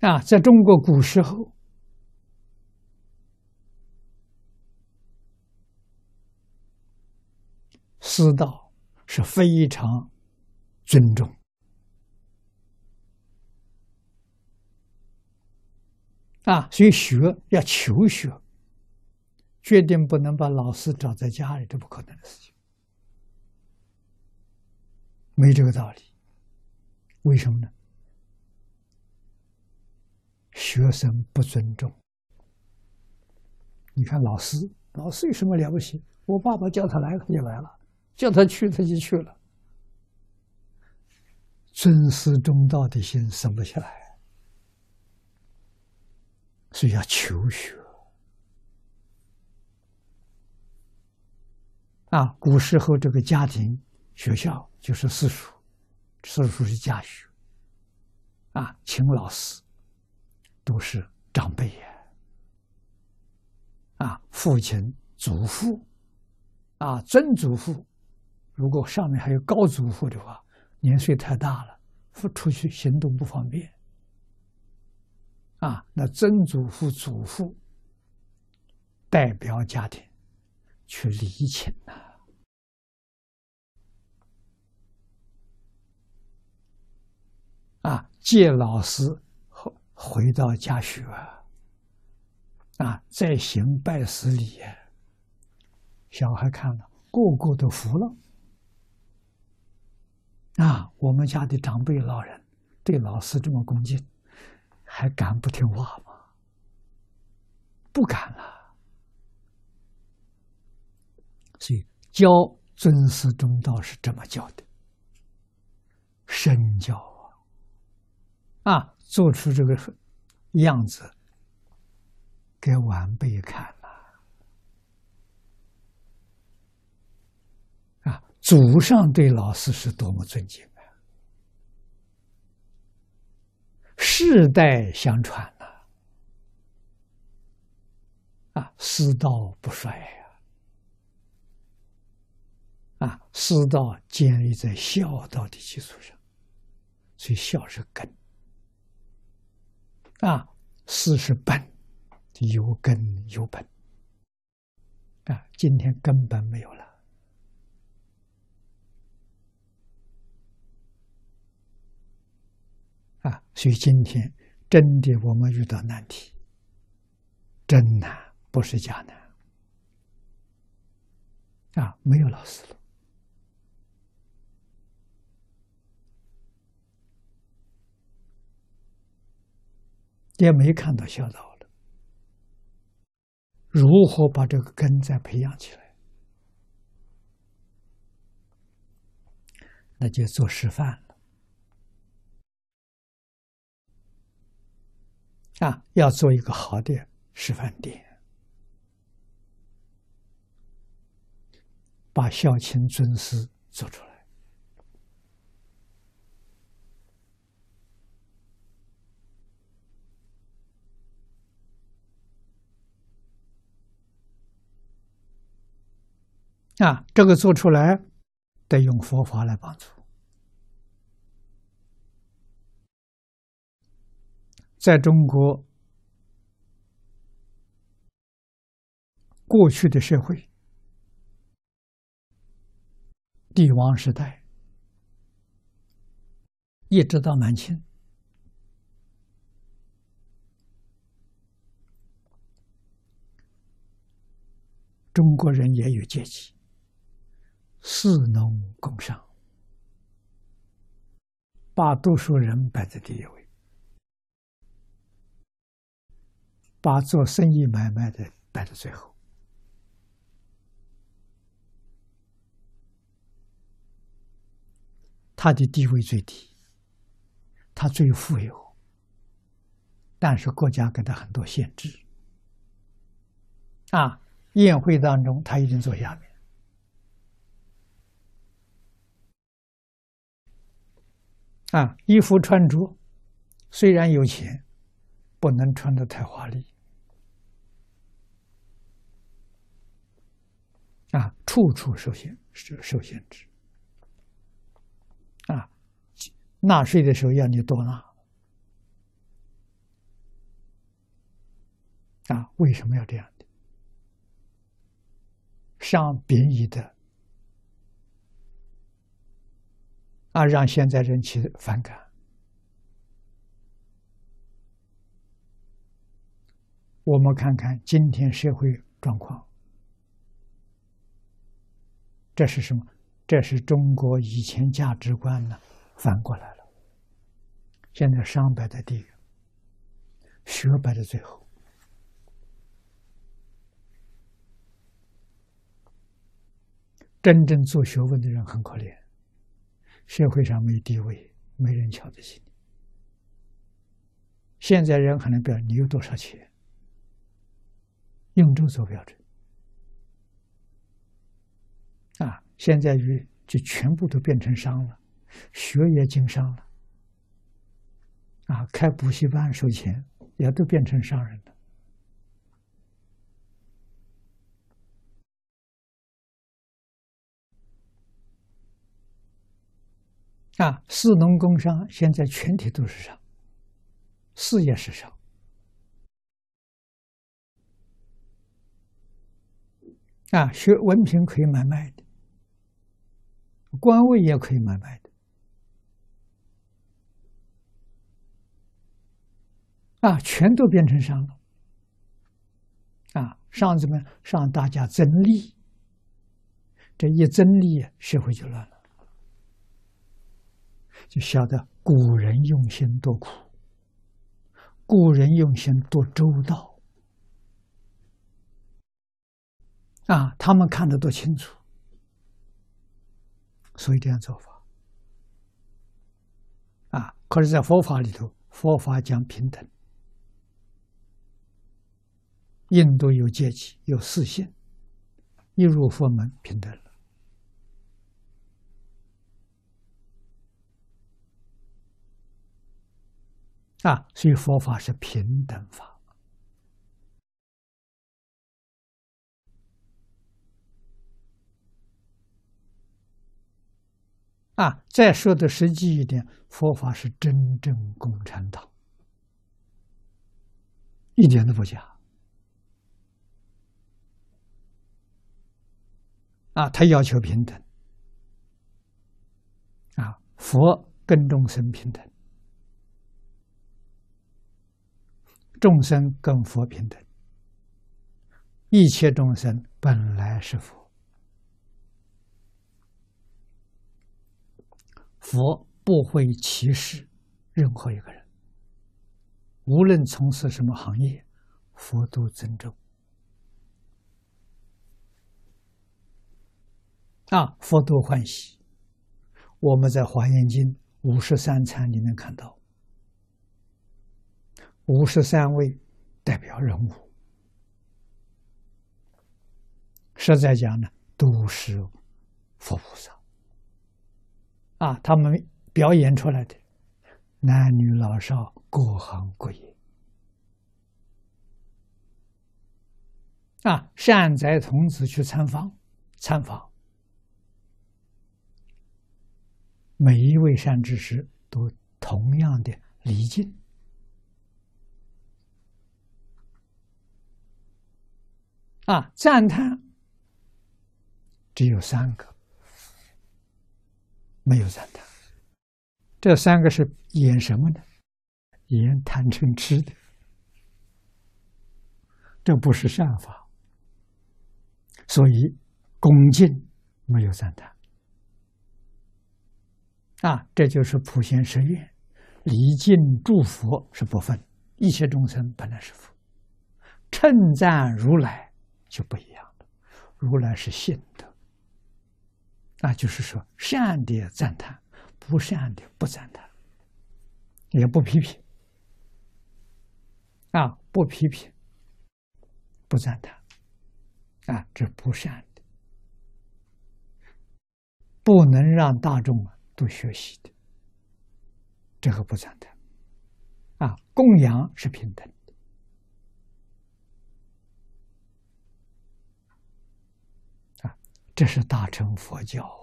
啊，在中国古时候，师道是非常尊重啊，所以学要求学，决定不能把老师找在家里，这不可能的事情，没这个道理。为什么呢？学生不尊重。你看老师，老师有什么了不起？我爸爸叫他来，他就来了；叫他去，他就去了。尊师重道的心生不起来，所以要求学。啊，古时候这个家庭学校就是私塾，私塾是家学。啊，请老师。都是长辈呀，啊，父亲、祖父，啊，曾祖父，如果上面还有高祖父的话，年岁太大了，出去行动不方便，啊，那曾祖父、祖父代表家庭去礼请呐，啊，借老师。回到家学啊，再行拜师礼，小孩看了，个个都服了。啊，我们家的长辈老人对老师这么恭敬，还敢不听话吗？不敢了。所以教尊师重道是这么教的，身教啊，啊。做出这个样子给晚辈看了啊！祖上对老师是多么尊敬啊！世代相传呐，啊，师道不衰呀！啊，师道建立在孝道的基础上，所以孝是根。啊，事是本，有根有本。啊，今天根本没有了。啊，所以今天真的我们遇到难题，真难，不是假难。啊，没有老师了。也没看到孝道了，如何把这个根再培养起来？那就做示范了。啊，要做一个好的示范点，把孝亲尊师做出来。啊，这个做出来得用佛法来帮助。在中国过去的社会，帝王时代一直到满清，中国人也有阶级。士农工商，把读书人摆在第一位，把做生意买卖的摆在最后。他的地位最低，他最富有，但是国家给他很多限制。啊，宴会当中，他一定坐下面。啊，衣服穿着虽然有钱，不能穿的太华丽。啊，处处受限，受受限制。啊，纳税的时候要你多纳。啊，为什么要这样的？上贬义的啊，让现在人起反感。我们看看今天社会状况，这是什么？这是中国以前价值观呢反过来了。现在商摆在第一，学摆在最后。真正做学问的人很可怜，社会上没地位，没人瞧得起你。现在人可能表你有多少钱，用这做标准啊！现在与就全部都变成商了，学也经商了。啊，开补习班收钱，也都变成商人了。啊，士农工商现在全体都是商，事业是商。啊，学文凭可以买卖的，官位也可以买卖的。啊，全都变成商了。啊，商怎么让大家争利？这一争利，社会就乱了。就晓得古人用心多苦，古人用心多周到。啊，他们看得多清楚，所以这样做法。啊，可是，在佛法里头，佛法讲平等。印度有阶级，有四性，一入佛门平等了啊！所以佛法是平等法啊！再说的实际一点，佛法是真正共产党，一点都不假。啊，他要求平等，啊，佛跟众生平等，众生跟佛平等，一切众生本来是佛，佛不会歧视任何一个人，无论从事什么行业，佛都尊重。啊，佛都欢喜。我们在《华严经》五十三参里面看到，五十三位代表人物，实在讲呢，都是佛菩萨。啊，他们表演出来的男女老少各行各业，啊，善哉童子去参访，参访。每一位善知识都同样的礼敬啊，赞叹。只有三个，没有赞叹。这三个是演什么呢？演贪嗔痴的，这不是善法，所以恭敬没有赞叹。啊，这就是普贤十愿，离敬祝福是不分，一切众生本来是佛，称赞如来就不一样了，如来是信的，那就是说善的赞叹，不善的不赞叹，也不批评，啊，不批评，不赞叹，啊，这不善的，不能让大众啊。都学习的，这个不赞叹啊！供养是平等这是大乘佛教。